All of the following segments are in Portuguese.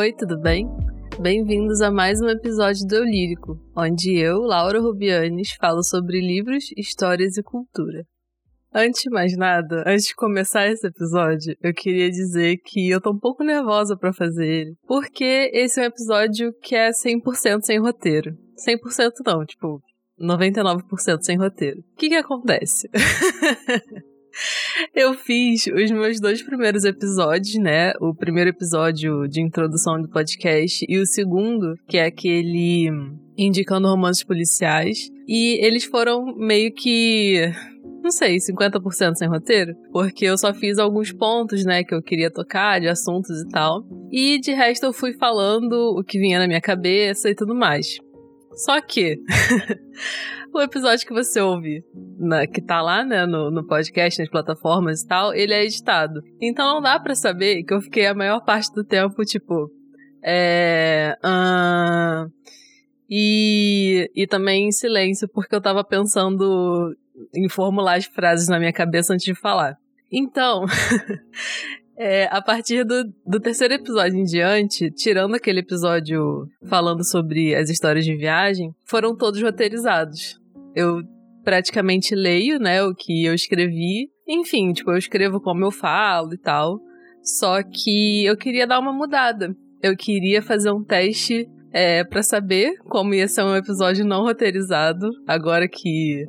Oi, tudo bem? Bem-vindos a mais um episódio do Eu Lírico, onde eu, Laura Rubianes, falo sobre livros, histórias e cultura. Antes de mais nada, antes de começar esse episódio, eu queria dizer que eu tô um pouco nervosa para fazer ele, porque esse é um episódio que é 100% sem roteiro. 100% não, tipo, 99% sem roteiro. O que que acontece? Eu fiz os meus dois primeiros episódios, né? O primeiro episódio de introdução do podcast e o segundo, que é aquele indicando romances policiais. E eles foram meio que não sei, 50% sem roteiro, porque eu só fiz alguns pontos, né, que eu queria tocar, de assuntos e tal. E de resto eu fui falando o que vinha na minha cabeça e tudo mais. Só que o episódio que você ouve, na, que tá lá, né, no, no podcast, nas plataformas e tal, ele é editado. Então não dá para saber que eu fiquei a maior parte do tempo, tipo, é. Uh, e, e também em silêncio, porque eu tava pensando em formular as frases na minha cabeça antes de falar. Então, É, a partir do, do terceiro episódio em diante, tirando aquele episódio falando sobre as histórias de viagem, foram todos roteirizados. Eu praticamente leio, né, o que eu escrevi. Enfim, tipo, eu escrevo como eu falo e tal. Só que eu queria dar uma mudada. Eu queria fazer um teste é, para saber como ia ser um episódio não roteirizado. Agora que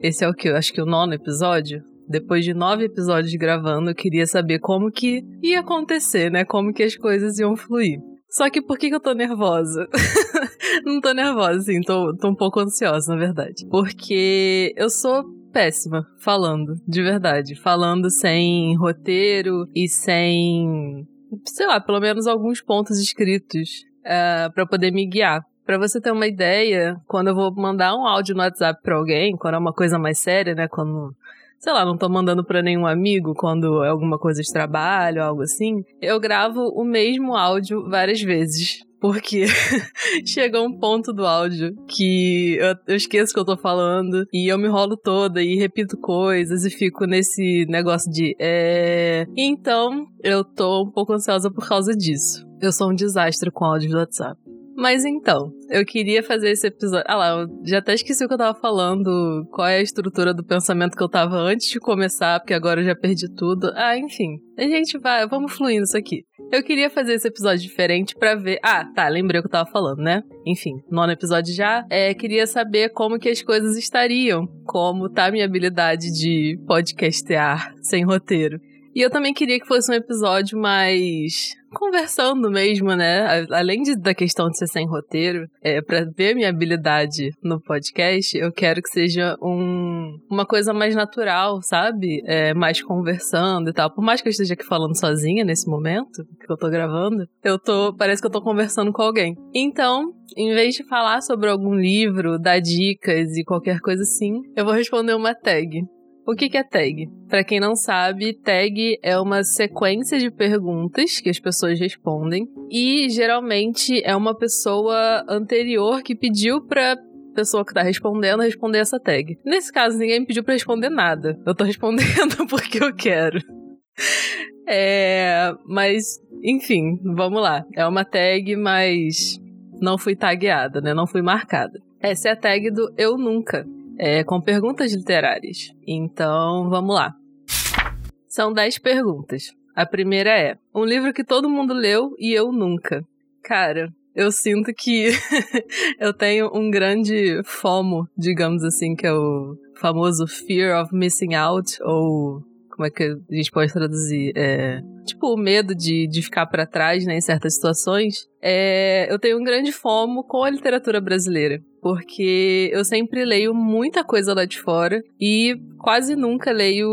esse é o que acho que é o nono episódio. Depois de nove episódios gravando, eu queria saber como que ia acontecer, né? Como que as coisas iam fluir. Só que por que, eu tô nervosa? Não tô nervosa, assim, tô, tô um pouco ansiosa, na verdade. Porque eu sou péssima falando, de verdade. Falando sem roteiro e sem, sei lá, pelo menos alguns pontos escritos uh, para poder me guiar. Para você ter uma ideia, quando eu vou mandar um áudio no WhatsApp para alguém, quando é uma coisa mais séria, né, quando sei lá, não tô mandando para nenhum amigo quando é alguma coisa de trabalho, algo assim, eu gravo o mesmo áudio várias vezes. Porque chega um ponto do áudio que eu, eu esqueço que eu tô falando e eu me rolo toda e repito coisas e fico nesse negócio de é. Então, eu tô um pouco ansiosa por causa disso. Eu sou um desastre com áudio do WhatsApp. Mas então, eu queria fazer esse episódio. Ah lá, eu já até esqueci o que eu tava falando, qual é a estrutura do pensamento que eu tava antes de começar, porque agora eu já perdi tudo. Ah, enfim. A gente vai, vamos fluindo isso aqui. Eu queria fazer esse episódio diferente para ver. Ah, tá, lembrei o que eu tava falando, né? Enfim, nono episódio já. É, queria saber como que as coisas estariam, como tá a minha habilidade de podcastear sem roteiro. E eu também queria que fosse um episódio mais conversando mesmo, né? Além de, da questão de ser sem roteiro, é, para ver minha habilidade no podcast, eu quero que seja um, uma coisa mais natural, sabe? É, mais conversando e tal. Por mais que eu esteja aqui falando sozinha nesse momento que eu tô gravando, eu tô. Parece que eu tô conversando com alguém. Então, em vez de falar sobre algum livro, dar dicas e qualquer coisa assim, eu vou responder uma tag. O que é tag? Para quem não sabe, tag é uma sequência de perguntas que as pessoas respondem e geralmente é uma pessoa anterior que pediu para pessoa que tá respondendo responder essa tag. Nesse caso, ninguém me pediu para responder nada. Eu tô respondendo porque eu quero. É, mas enfim, vamos lá. É uma tag, mas não fui tagueada, né? Não fui marcada. Essa é a tag do eu nunca é, com perguntas literárias. Então, vamos lá. São 10 perguntas. A primeira é: um livro que todo mundo leu e eu nunca. Cara, eu sinto que eu tenho um grande FOMO, digamos assim, que é o famoso Fear of Missing Out, ou como é que a gente pode traduzir? É, tipo, o medo de, de ficar para trás né, em certas situações. É, eu tenho um grande fomo com a literatura brasileira porque eu sempre leio muita coisa lá de fora e quase nunca leio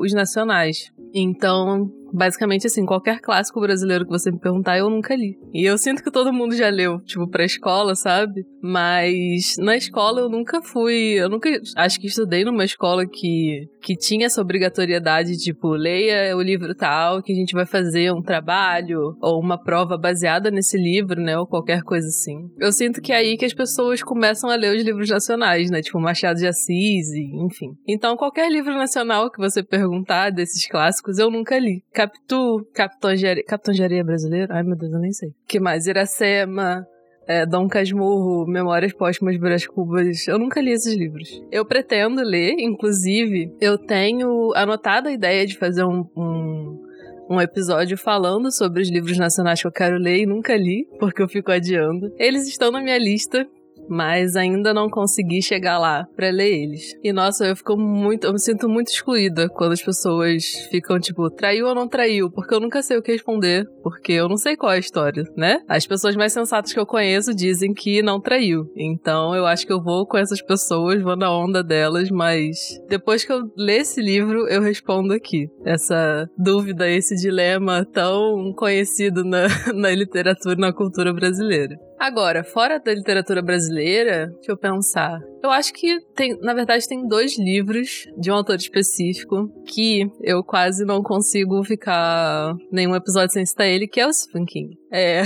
os nacionais. Então, basicamente assim, qualquer clássico brasileiro que você me perguntar, eu nunca li. E eu sinto que todo mundo já leu, tipo, pra escola, sabe? Mas na escola eu nunca fui, eu nunca, acho que estudei numa escola que, que tinha essa obrigatoriedade, tipo, leia o livro tal, que a gente vai fazer um trabalho ou uma prova baseada nesse livro, né, ou qualquer coisa assim. Eu sinto que é aí que as pessoas começam a ler os livros nacionais, né, tipo Machado de Assis, e, enfim. Então, qualquer livro nacional que você perguntar desses clássicos, eu nunca li Capitu, Capitão de Areia, Capitão de Areia brasileiro? Ai, meu Deus, eu nem sei. que mais? Iracema, é, Dom Casmurro, Memórias Póstumas Brás Cubas. Eu nunca li esses livros. Eu pretendo ler, inclusive, eu tenho anotado a ideia de fazer um, um, um, episódio falando sobre os livros nacionais que eu quero ler e nunca li, porque eu fico adiando. Eles estão na minha lista, mas ainda não consegui chegar lá para ler eles. E nossa, eu fico muito, eu me sinto muito excluída quando as pessoas ficam tipo, traiu ou não traiu, porque eu nunca sei o que responder, porque eu não sei qual é a história, né? As pessoas mais sensatas que eu conheço dizem que não traiu. Então eu acho que eu vou com essas pessoas, vou na onda delas, mas depois que eu ler esse livro, eu respondo aqui. Essa dúvida, esse dilema tão conhecido na, na literatura e na cultura brasileira. Agora, fora da literatura brasileira, deixa eu pensar. Eu acho que tem, na verdade, tem dois livros de um autor específico que eu quase não consigo ficar nenhum episódio sem citar ele, que é o Stephen King. É.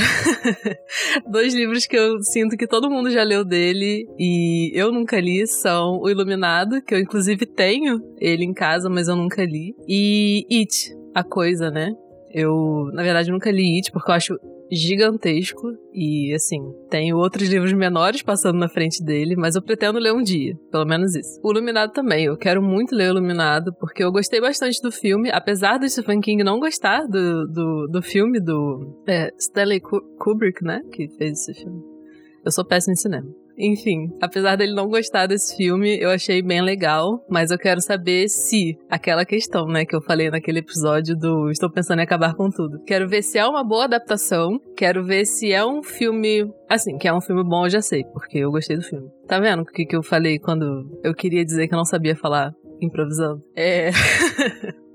dois livros que eu sinto que todo mundo já leu dele e eu nunca li são O Iluminado, que eu inclusive tenho ele em casa, mas eu nunca li, e It, a coisa, né? Eu, na verdade, nunca li It porque eu acho gigantesco e assim, tenho outros livros menores passando na frente dele, mas eu pretendo ler um dia, pelo menos isso. O Iluminado também, eu quero muito ler o Iluminado porque eu gostei bastante do filme, apesar do Stephen King não gostar do, do, do filme do é, Stanley Kubrick, né, que fez esse filme. Eu sou péssimo em cinema. Enfim, apesar dele não gostar desse filme, eu achei bem legal, mas eu quero saber se aquela questão, né, que eu falei naquele episódio do Estou pensando em acabar com tudo. Quero ver se é uma boa adaptação, quero ver se é um filme, assim, que é um filme bom, eu já sei, porque eu gostei do filme. Tá vendo o que, que eu falei quando eu queria dizer que eu não sabia falar improvisando? É.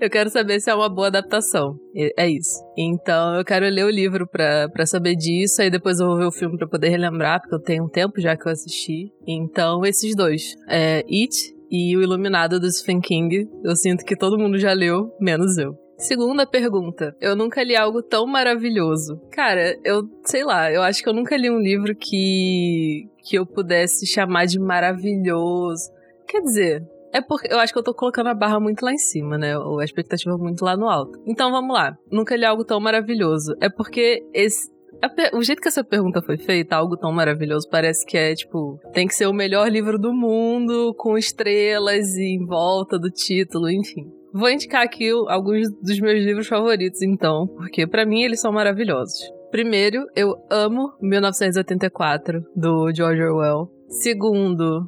eu quero saber se é uma boa adaptação. É isso. Então eu quero ler o livro pra saber disso, aí depois eu vou ver o filme pra poder relembrar, porque eu tenho um tempo já que eu assisti. Então, esses dois. É It e O Iluminado do Stephen King. Eu sinto que todo mundo já leu, menos eu. Segunda pergunta. Eu nunca li algo tão maravilhoso. Cara, eu sei lá, eu acho que eu nunca li um livro que que eu pudesse chamar de maravilhoso. Quer dizer, é porque eu acho que eu tô colocando a barra muito lá em cima, né? Ou a expectativa muito lá no alto. Então vamos lá. Nunca li algo tão maravilhoso. É porque esse, o jeito que essa pergunta foi feita, algo tão maravilhoso, parece que é tipo, tem que ser o melhor livro do mundo, com estrelas em volta do título, enfim. Vou indicar aqui alguns dos meus livros favoritos, então, porque para mim eles são maravilhosos. Primeiro, eu amo 1984, do George Orwell. Segundo,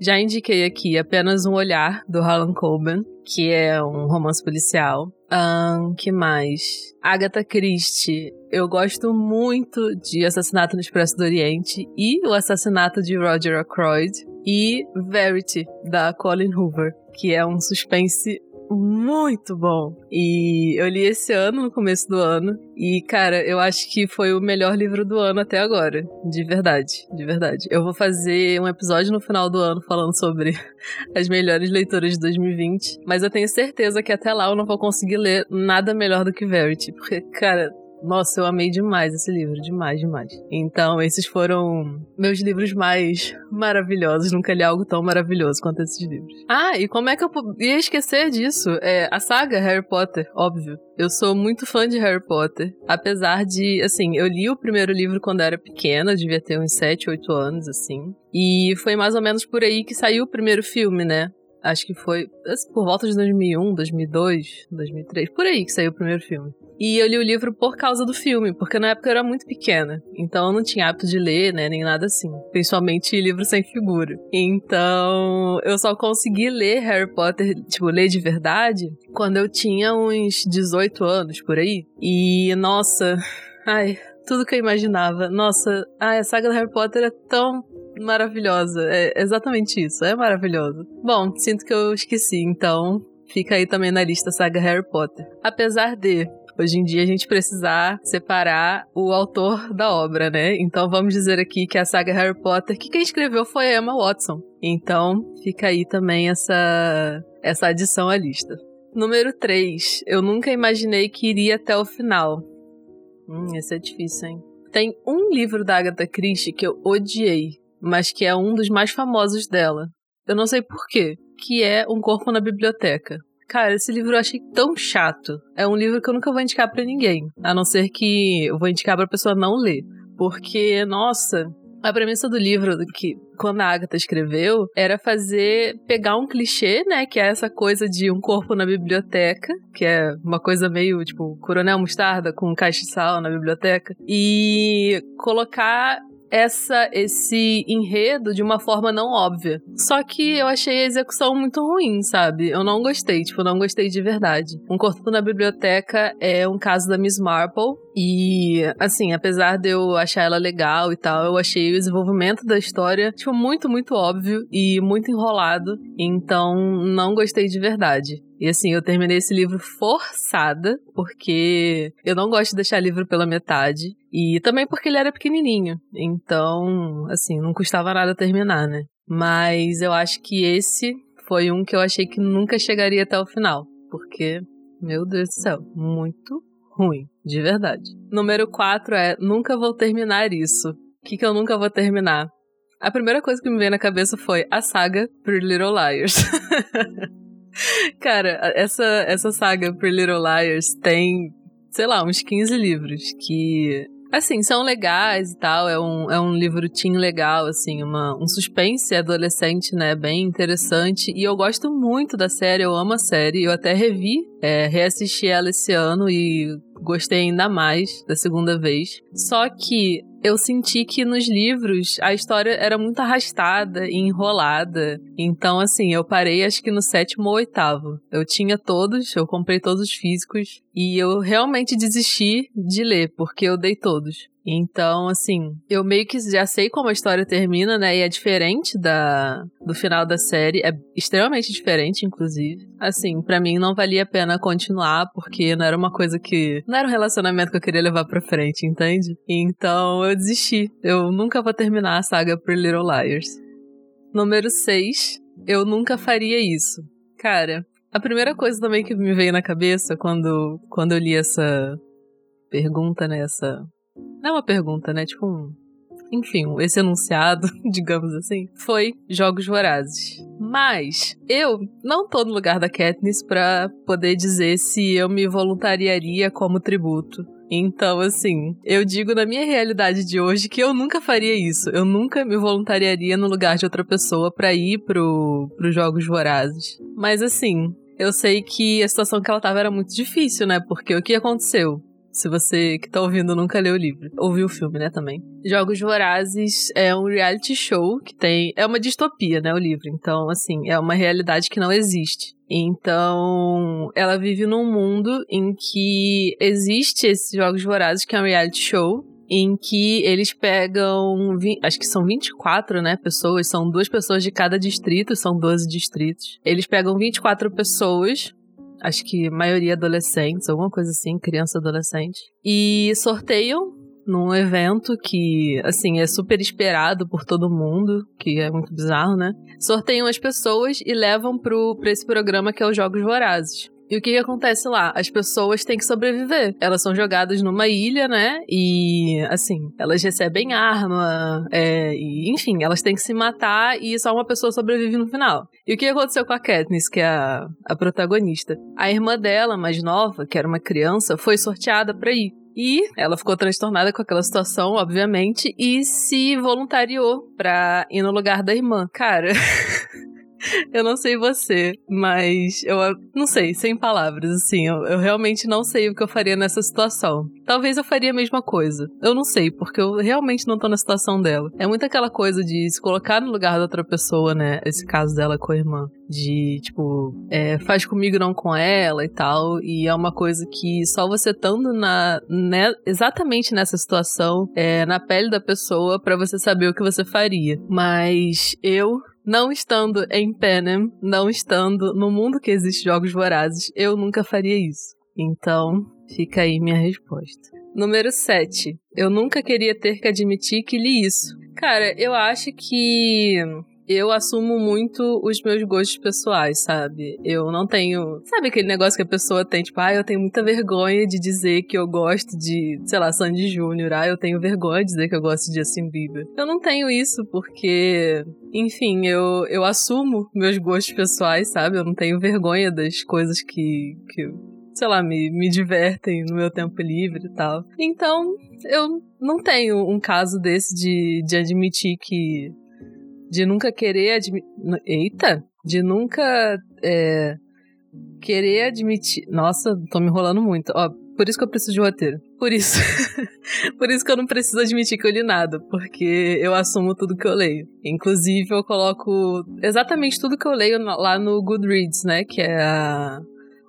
já indiquei aqui apenas um olhar do Harlan Coben, que é um romance policial. Um, que mais? Agatha Christie. Eu gosto muito de Assassinato no Expresso do Oriente e o Assassinato de Roger Ackroyd e Verity da Colin Hoover, que é um suspense muito bom. E eu li esse ano, no começo do ano. E, cara, eu acho que foi o melhor livro do ano até agora. De verdade, de verdade. Eu vou fazer um episódio no final do ano falando sobre as melhores leituras de 2020. Mas eu tenho certeza que até lá eu não vou conseguir ler nada melhor do que Verity. Porque, cara, nossa, eu amei demais esse livro, demais, demais. Então, esses foram meus livros mais maravilhosos. Nunca li algo tão maravilhoso quanto esses livros. Ah, e como é que eu ia esquecer disso? É a saga Harry Potter, óbvio. Eu sou muito fã de Harry Potter, apesar de, assim, eu li o primeiro livro quando era pequena, devia ter uns 7, 8 anos, assim. E foi mais ou menos por aí que saiu o primeiro filme, né? Acho que foi assim, por volta de 2001, 2002, 2003, por aí que saiu o primeiro filme. E eu li o livro por causa do filme, porque na época eu era muito pequena. Então eu não tinha hábito de ler, né, nem nada assim. Principalmente livro sem figura. Então eu só consegui ler Harry Potter, tipo, ler de verdade, quando eu tinha uns 18 anos por aí. E nossa, ai, tudo que eu imaginava. Nossa, ai, a saga do Harry Potter é tão maravilhosa. É exatamente isso, é maravilhoso. Bom, sinto que eu esqueci, então fica aí também na lista saga Harry Potter. Apesar de hoje em dia a gente precisar separar o autor da obra, né? Então vamos dizer aqui que a saga Harry Potter, que quem escreveu foi a Emma Watson. Então fica aí também essa essa adição à lista. Número 3. Eu nunca imaginei que iria até o final. Hum, esse é difícil, hein? Tem um livro da Agatha Christie que eu odiei, mas que é um dos mais famosos dela. Eu não sei porquê, que é Um Corpo na Biblioteca. Cara, esse livro eu achei tão chato. É um livro que eu nunca vou indicar para ninguém, a não ser que eu vou indicar pra pessoa não ler. Porque, nossa, a premissa do livro, que quando a Agatha escreveu, era fazer, pegar um clichê, né, que é essa coisa de um corpo na biblioteca, que é uma coisa meio, tipo, Coronel Mostarda com um castiçal na biblioteca, e colocar essa esse enredo de uma forma não óbvia. Só que eu achei a execução muito ruim, sabe? Eu não gostei, tipo, não gostei de verdade. Um Corpo na Biblioteca é um caso da Miss Marple, e, assim, apesar de eu achar ela legal e tal, eu achei o desenvolvimento da história, tipo, muito, muito óbvio e muito enrolado. Então, não gostei de verdade. E assim, eu terminei esse livro forçada, porque eu não gosto de deixar livro pela metade. E também porque ele era pequenininho. Então, assim, não custava nada terminar, né? Mas eu acho que esse foi um que eu achei que nunca chegaria até o final. Porque, meu Deus do céu, muito ruim, de verdade. Número 4 é Nunca vou terminar isso. O que, que eu nunca vou terminar? A primeira coisa que me veio na cabeça foi a saga Pretty Little Liars. Cara, essa, essa saga Pretty Little Liars tem, sei lá, uns 15 livros que Assim, são legais e tal, é um, é um livro teen legal, assim, uma, um suspense adolescente, né, bem interessante. E eu gosto muito da série, eu amo a série, eu até revi, é, reassisti ela esse ano e gostei ainda mais da segunda vez. Só que eu senti que nos livros a história era muito arrastada e enrolada. Então, assim, eu parei acho que no sétimo ou oitavo. Eu tinha todos, eu comprei todos os físicos e eu realmente desisti de ler, porque eu dei todos. Então, assim, eu meio que já sei como a história termina, né? E é diferente da do final da série, é extremamente diferente, inclusive. Assim, para mim não valia a pena continuar porque não era uma coisa que não era um relacionamento que eu queria levar para frente, entende? Então, eu desisti. Eu nunca vou terminar a saga Pretty Little Liars. Número 6, eu nunca faria isso. Cara, a primeira coisa também que me veio na cabeça quando quando eu li essa pergunta, né, essa não é uma pergunta, né? Tipo um. Enfim, esse enunciado, digamos assim, foi Jogos Vorazes. Mas eu não tô no lugar da Katniss pra poder dizer se eu me voluntariaria como tributo. Então, assim, eu digo na minha realidade de hoje que eu nunca faria isso. Eu nunca me voluntariaria no lugar de outra pessoa para ir pro, pro Jogos Vorazes. Mas, assim, eu sei que a situação que ela tava era muito difícil, né? Porque o que aconteceu? Se você que tá ouvindo nunca leu o livro. Ouviu o filme, né, também. Jogos Vorazes é um reality show que tem... É uma distopia, né, o livro. Então, assim, é uma realidade que não existe. Então, ela vive num mundo em que existe esses Jogos Vorazes, que é um reality show, em que eles pegam, acho que são 24, né, pessoas, são duas pessoas de cada distrito, são 12 distritos. Eles pegam 24 pessoas acho que maioria adolescentes, alguma coisa assim, criança adolescente. E sorteiam num evento que, assim, é super esperado por todo mundo, que é muito bizarro, né? Sorteiam as pessoas e levam pro, pra esse programa que é os Jogos Vorazes. E o que, que, acontece lá? As pessoas têm que sobreviver. Elas são jogadas numa ilha, né? E, assim, elas recebem arma, é, e, enfim, elas têm que se matar e só uma pessoa sobrevive no final. E o que aconteceu com a Katniss, que é a, a protagonista? A irmã dela, mais nova, que era uma criança, foi sorteada pra ir. E ela ficou transtornada com aquela situação, obviamente, e se voluntariou pra ir no lugar da irmã. Cara. eu não sei você, mas eu não sei, sem palavras, assim, eu, eu, realmente não sei o que eu faria nessa situação. Talvez eu faria a mesma coisa. Eu não sei, porque eu realmente não tô na situação dela. É muito aquela coisa de se colocar no lugar da outra pessoa, né? Esse caso dela com a irmã. De, tipo, é, faz comigo não com ela e tal. E é uma coisa que só você estando na, né, exatamente nessa situação, é, na pele da pessoa, para você saber o que você faria. Mas eu não estando em Panem, não estando no mundo que existe jogos vorazes, eu nunca faria isso. Então, fica aí minha resposta. Número 7. Eu nunca queria ter que admitir que li isso. Cara, eu acho que eu assumo muito os meus gostos pessoais, sabe? Eu não tenho. Sabe aquele negócio que a pessoa tem, tipo, ah, eu tenho muita vergonha de dizer que eu gosto de, sei lá, Sandy Júnior, ah, eu tenho vergonha de dizer que eu gosto de Justin Bieber. Eu não tenho isso porque, enfim, eu, eu assumo meus gostos pessoais, sabe? Eu não tenho vergonha das coisas que, que sei lá, me, me divertem no meu tempo livre e tal. Então, eu não tenho um caso desse de, de admitir que. De nunca querer admitir. Eita! De nunca. É, querer admitir. Nossa, tô me enrolando muito. Ó, por isso que eu preciso de roteiro. Por isso. por isso que eu não preciso admitir que eu li nada, porque eu assumo tudo que eu leio. Inclusive, eu coloco exatamente tudo que eu leio lá no Goodreads, né? Que é a,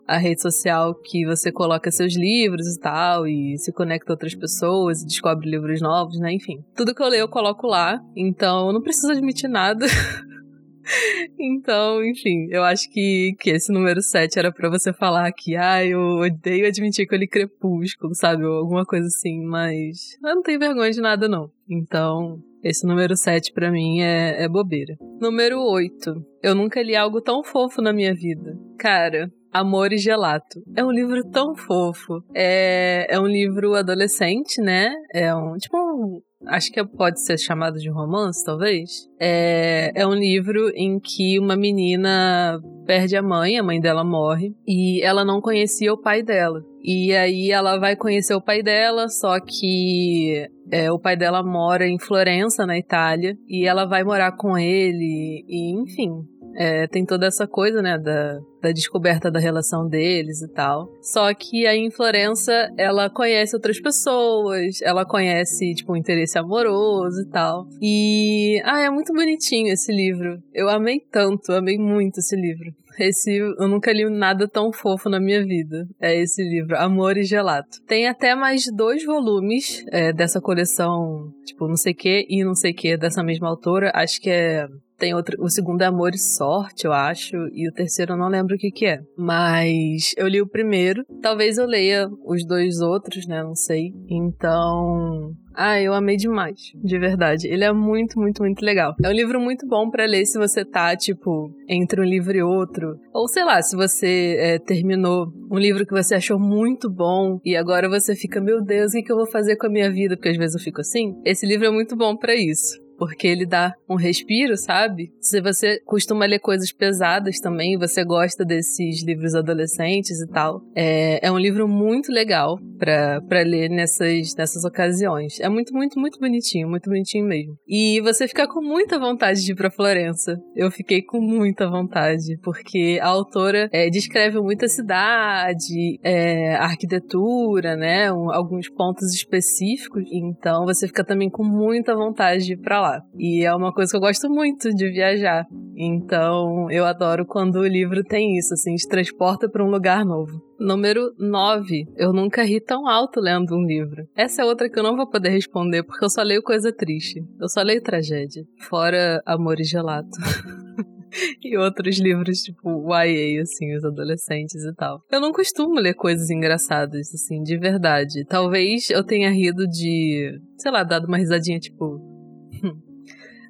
a rede social que você coloca seus livros e tal, e se conecta a outras pessoas e descobre livros novos, né? Enfim. Tudo que eu leio eu coloco lá, então eu não preciso admitir nada. então, enfim, eu acho que, que esse número 7 era para você falar que, ah, eu odeio admitir que eu li Crepúsculo, sabe? Ou alguma coisa assim, mas eu não tenho vergonha de nada, não. Então, esse número 7 para mim é, é bobeira. Número 8. Eu nunca li algo tão fofo na minha vida. Cara, Amor e Gelato. É um livro tão fofo. É, é um livro adolescente, né? É um. Tipo um. Acho que pode ser chamado de romance, talvez. É, é um livro em que uma menina perde a mãe, a mãe dela morre, e ela não conhecia o pai dela. E aí ela vai conhecer o pai dela, só que é, o pai dela mora em Florença, na Itália, e ela vai morar com ele, e enfim, é, tem toda essa coisa, né, da, da descoberta da relação deles e tal. Só que aí em Florença ela conhece outras pessoas, ela conhece, tipo, um interesse amoroso e tal. E. Ah, é muito bonitinho esse livro. Eu amei tanto, amei muito esse livro. Esse eu nunca li nada tão fofo na minha vida. É esse livro, Amor e Gelato. Tem até mais dois volumes é, dessa coleção, tipo, não sei que e não sei que, dessa mesma autora. Acho que é tem outro, o segundo é Amor e Sorte, eu acho, e o terceiro eu não lembro o que que é. Mas eu li o primeiro, talvez eu leia os dois outros, né, não sei. Então, ah, eu amei demais, de verdade. Ele é muito, muito, muito legal. É um livro muito bom para ler se você tá, tipo, entre um livro e outro. Ou sei lá, se você é, terminou um livro que você achou muito bom e agora você fica, meu Deus, o que, que eu vou fazer com a minha vida? Porque às vezes eu fico assim. Esse livro é muito bom para isso porque ele dá um respiro, sabe? Se você costuma ler coisas pesadas também, você gosta desses livros adolescentes e tal, é, é um livro muito legal para ler nessas, nessas ocasiões. É muito, muito, muito bonitinho, muito bonitinho mesmo. E você fica com muita vontade de ir pra Florença. Eu fiquei com muita vontade, porque a autora é, descreve muita cidade, é, arquitetura, né? Um, alguns pontos específicos. Então você fica também com muita vontade de ir pra lá lá. E é uma coisa que eu gosto muito de viajar. Então, eu adoro quando o livro tem isso, assim, te transporta para um lugar novo. Número 9. Eu nunca ri tão alto lendo um livro. Essa é outra que eu não vou poder responder porque eu só leio coisa triste. Eu só leio tragédia. Fora Amor e Gelato. e outros livros, tipo YA, assim, os adolescentes e tal. Eu não costumo ler coisas engraçadas, assim, de verdade. Talvez eu tenha rido de, sei lá, dado uma risadinha, tipo,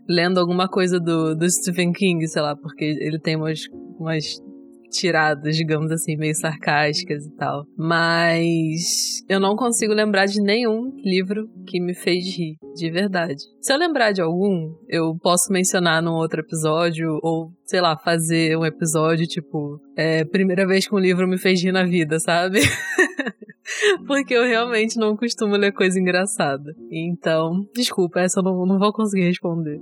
lendo alguma coisa do, do Stephen King, sei lá, porque ele tem umas, umas tiradas, digamos assim, meio sarcásticas e tal. Mas eu não consigo lembrar de nenhum livro que me fez rir, de verdade. Se eu lembrar de algum, eu posso mencionar num outro episódio, ou, sei lá, fazer um episódio tipo, é, primeira vez que um livro me fez rir na vida, sabe? Porque eu realmente não costumo ler coisa engraçada. Então, desculpa, essa eu não, não vou conseguir responder.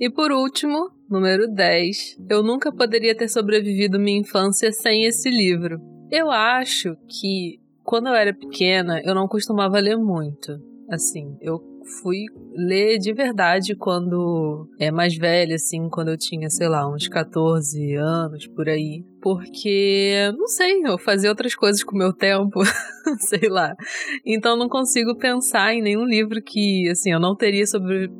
E por último, número 10. Eu nunca poderia ter sobrevivido minha infância sem esse livro. Eu acho que quando eu era pequena, eu não costumava ler muito. Assim, eu fui ler de verdade quando é mais velha, assim, quando eu tinha, sei lá, uns 14 anos por aí. Porque, não sei, eu fazia outras coisas com o meu tempo, sei lá. Então não consigo pensar em nenhum livro que, assim, eu não teria sobre.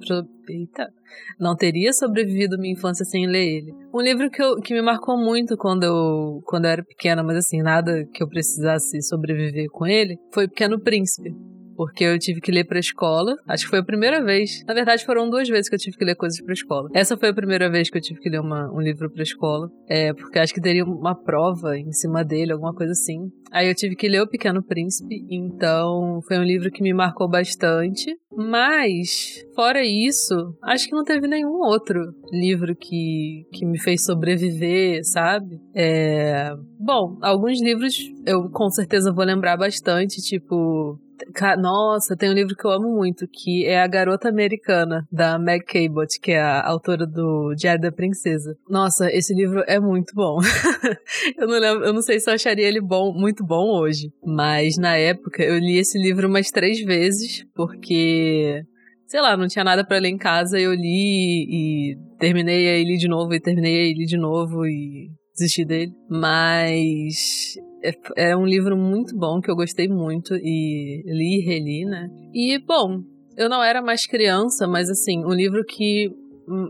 Eita! Não teria sobrevivido minha infância sem ler ele. Um livro que, eu, que me marcou muito quando eu, quando eu era pequena, mas assim, nada que eu precisasse sobreviver com ele, foi Pequeno Príncipe porque eu tive que ler pra escola. Acho que foi a primeira vez. Na verdade, foram duas vezes que eu tive que ler coisas pra escola. Essa foi a primeira vez que eu tive que ler uma, um livro pra escola. É, porque acho que teria uma prova em cima dele, alguma coisa assim. Aí eu tive que ler O Pequeno Príncipe, então foi um livro que me marcou bastante. Mas, fora isso, acho que não teve nenhum outro livro que, que me fez sobreviver, sabe? É... Bom, alguns livros eu com certeza vou lembrar bastante, tipo nossa, tem um livro que eu amo muito, que é A Garota Americana, da Meg Cabot, que é a autora do Diário da Princesa. Nossa, esse livro é muito bom. eu, não lembro, eu não sei se eu acharia ele bom, muito bom hoje, mas na época eu li esse livro umas três vezes, porque sei lá, não tinha nada para ler em casa, eu li e terminei aí li de novo e terminei aí li de novo e desisti dele. Mas é, é um livro muito bom que eu gostei muito e li e reli, né? E, bom, eu não era mais criança, mas assim, um livro que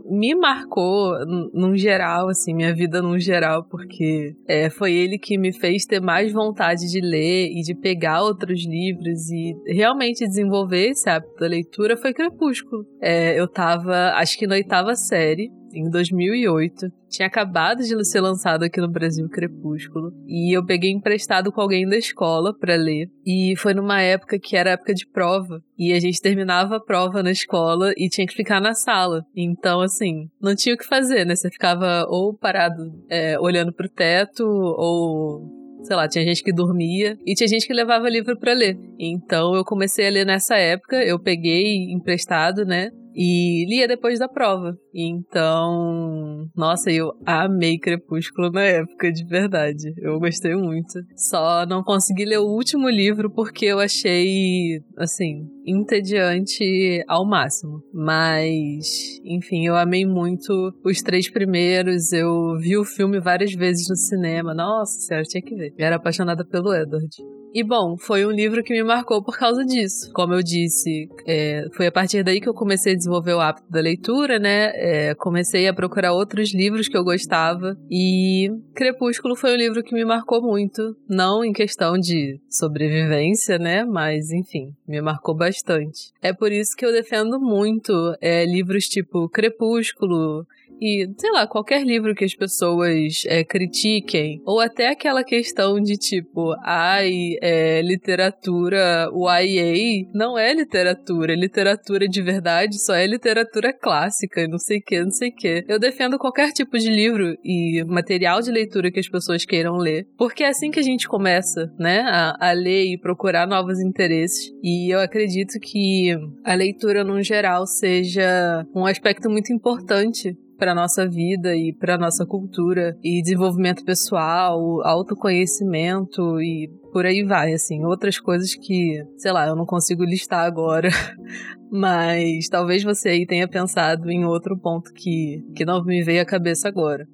me marcou num geral, assim, minha vida num geral, porque é, foi ele que me fez ter mais vontade de ler e de pegar outros livros e realmente desenvolver esse hábito da leitura foi Crepúsculo. É, eu tava, acho que na oitava série, em 2008. Tinha acabado de ser lançado aqui no Brasil Crepúsculo. E eu peguei emprestado com alguém da escola para ler. E foi numa época que era época de prova. E a gente terminava a prova na escola e tinha que ficar na sala. Então, assim, não tinha o que fazer, né? Você ficava ou parado é, olhando pro teto, ou sei lá, tinha gente que dormia e tinha gente que levava livro para ler. Então eu comecei a ler nessa época, eu peguei emprestado, né? E lia depois da prova. Então, nossa, eu amei Crepúsculo na época, de verdade. Eu gostei muito. Só não consegui ler o último livro porque eu achei, assim, entediante ao máximo. Mas, enfim, eu amei muito os três primeiros. Eu vi o filme várias vezes no cinema. Nossa senhora, tinha que ver. Eu era apaixonada pelo Edward. E bom, foi um livro que me marcou por causa disso. Como eu disse, é, foi a partir daí que eu comecei a desenvolver o hábito da leitura, né? É, comecei a procurar outros livros que eu gostava. E Crepúsculo foi um livro que me marcou muito. Não em questão de sobrevivência, né? Mas, enfim, me marcou bastante. É por isso que eu defendo muito é, livros tipo Crepúsculo, e, sei lá, qualquer livro que as pessoas é, critiquem, ou até aquela questão de tipo, ai, é, literatura, YA não é literatura, literatura de verdade só é literatura clássica, não sei o que, não sei o que. Eu defendo qualquer tipo de livro e material de leitura que as pessoas queiram ler, porque é assim que a gente começa, né, a, a ler e procurar novos interesses. E eu acredito que a leitura, no geral, seja um aspecto muito importante para nossa vida e para nossa cultura e desenvolvimento pessoal, autoconhecimento e por aí vai, assim, outras coisas que, sei lá, eu não consigo listar agora, mas talvez você aí tenha pensado em outro ponto que, que não me veio à cabeça agora.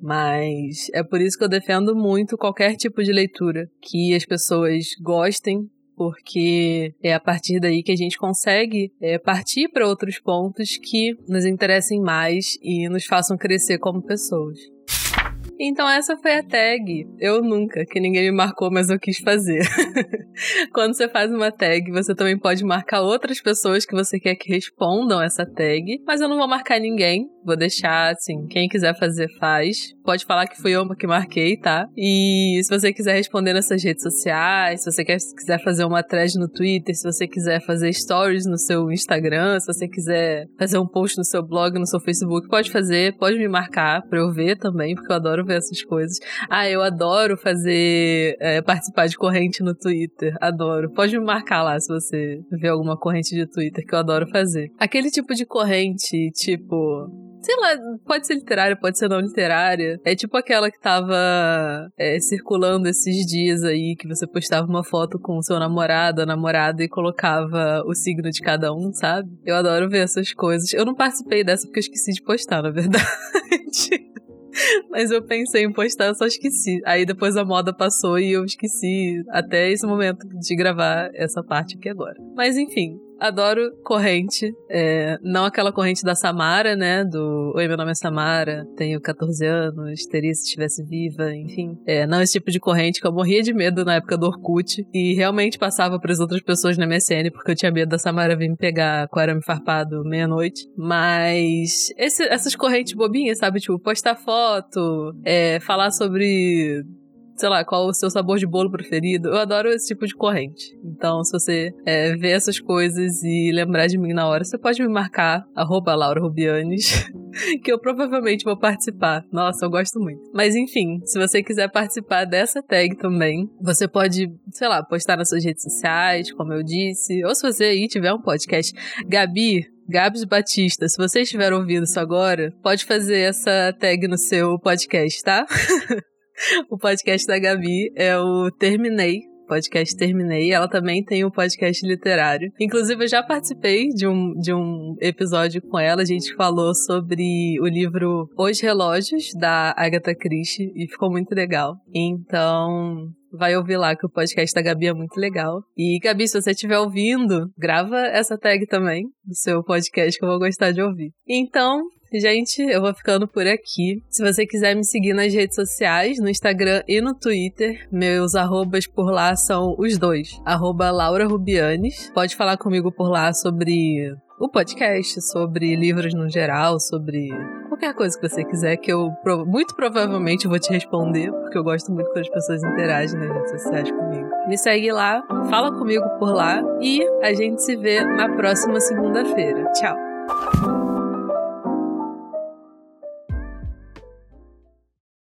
Mas é por isso que eu defendo muito qualquer tipo de leitura que as pessoas gostem porque é a partir daí que a gente consegue é, partir para outros pontos que nos interessem mais e nos façam crescer como pessoas. Então essa foi a tag. Eu nunca, que ninguém me marcou, mas eu quis fazer. Quando você faz uma tag, você também pode marcar outras pessoas que você quer que respondam essa tag, mas eu não vou marcar ninguém. Vou deixar assim, quem quiser fazer faz. Pode falar que fui eu que marquei, tá? E se você quiser responder nessas redes sociais, se você quer, quiser fazer uma thread no Twitter, se você quiser fazer stories no seu Instagram, se você quiser fazer um post no seu blog, no seu Facebook, pode fazer, pode me marcar pra eu ver também, porque eu adoro ver essas coisas. Ah, eu adoro fazer. É, participar de corrente no Twitter. Adoro. Pode me marcar lá se você vê alguma corrente de Twitter que eu adoro fazer. Aquele tipo de corrente, tipo sei lá, pode ser literária, pode ser não literária. É tipo aquela que tava é, circulando esses dias aí, que você postava uma foto com o seu namorado, a namorada, e colocava o signo de cada um, sabe? Eu adoro ver essas coisas. Eu não participei dessa porque eu esqueci de postar, na verdade. Mas eu pensei em postar, eu só esqueci. Aí depois a moda passou e eu esqueci até esse momento de gravar essa parte aqui agora. Mas enfim, adoro corrente. É, não aquela corrente da Samara, né? Do Oi, meu nome é Samara, tenho 14 anos, teria se estivesse viva, enfim. É, não esse tipo de corrente que eu morria de medo na época do Orkut e realmente passava para as outras pessoas na MSN porque eu tinha medo da Samara vir me pegar com arame farpado meia-noite. Mas esse, essas correntes bobinhas, sabe? Tipo, postar foto, é, falar sobre sei lá, qual o seu sabor de bolo preferido. Eu adoro esse tipo de corrente. Então, se você é, ver essas coisas e lembrar de mim na hora, você pode me marcar, arroba Laura Rubianes, que eu provavelmente vou participar. Nossa, eu gosto muito. Mas enfim, se você quiser participar dessa tag também, você pode, sei lá, postar nas suas redes sociais, como eu disse, ou se você aí tiver um podcast. Gabi, Gabs Batista, se você estiver ouvindo isso agora, pode fazer essa tag no seu podcast, tá? o podcast da Gabi é o Terminei, podcast Terminei. Ela também tem um podcast literário. Inclusive, eu já participei de um, de um episódio com ela. A gente falou sobre o livro Os Relógios, da Agatha Christie, e ficou muito legal. Então, vai ouvir lá que o podcast da Gabi é muito legal. E Gabi, se você estiver ouvindo, grava essa tag também do seu podcast que eu vou gostar de ouvir. Então, Gente, eu vou ficando por aqui. Se você quiser me seguir nas redes sociais, no Instagram e no Twitter, meus arrobas por lá são os dois. Arroba Laura Rubianes. Pode falar comigo por lá sobre o podcast, sobre livros no geral, sobre qualquer coisa que você quiser, que eu muito provavelmente vou te responder, porque eu gosto muito quando as pessoas interagem nas redes sociais comigo. Me segue lá, fala comigo por lá e a gente se vê na próxima segunda-feira. Tchau!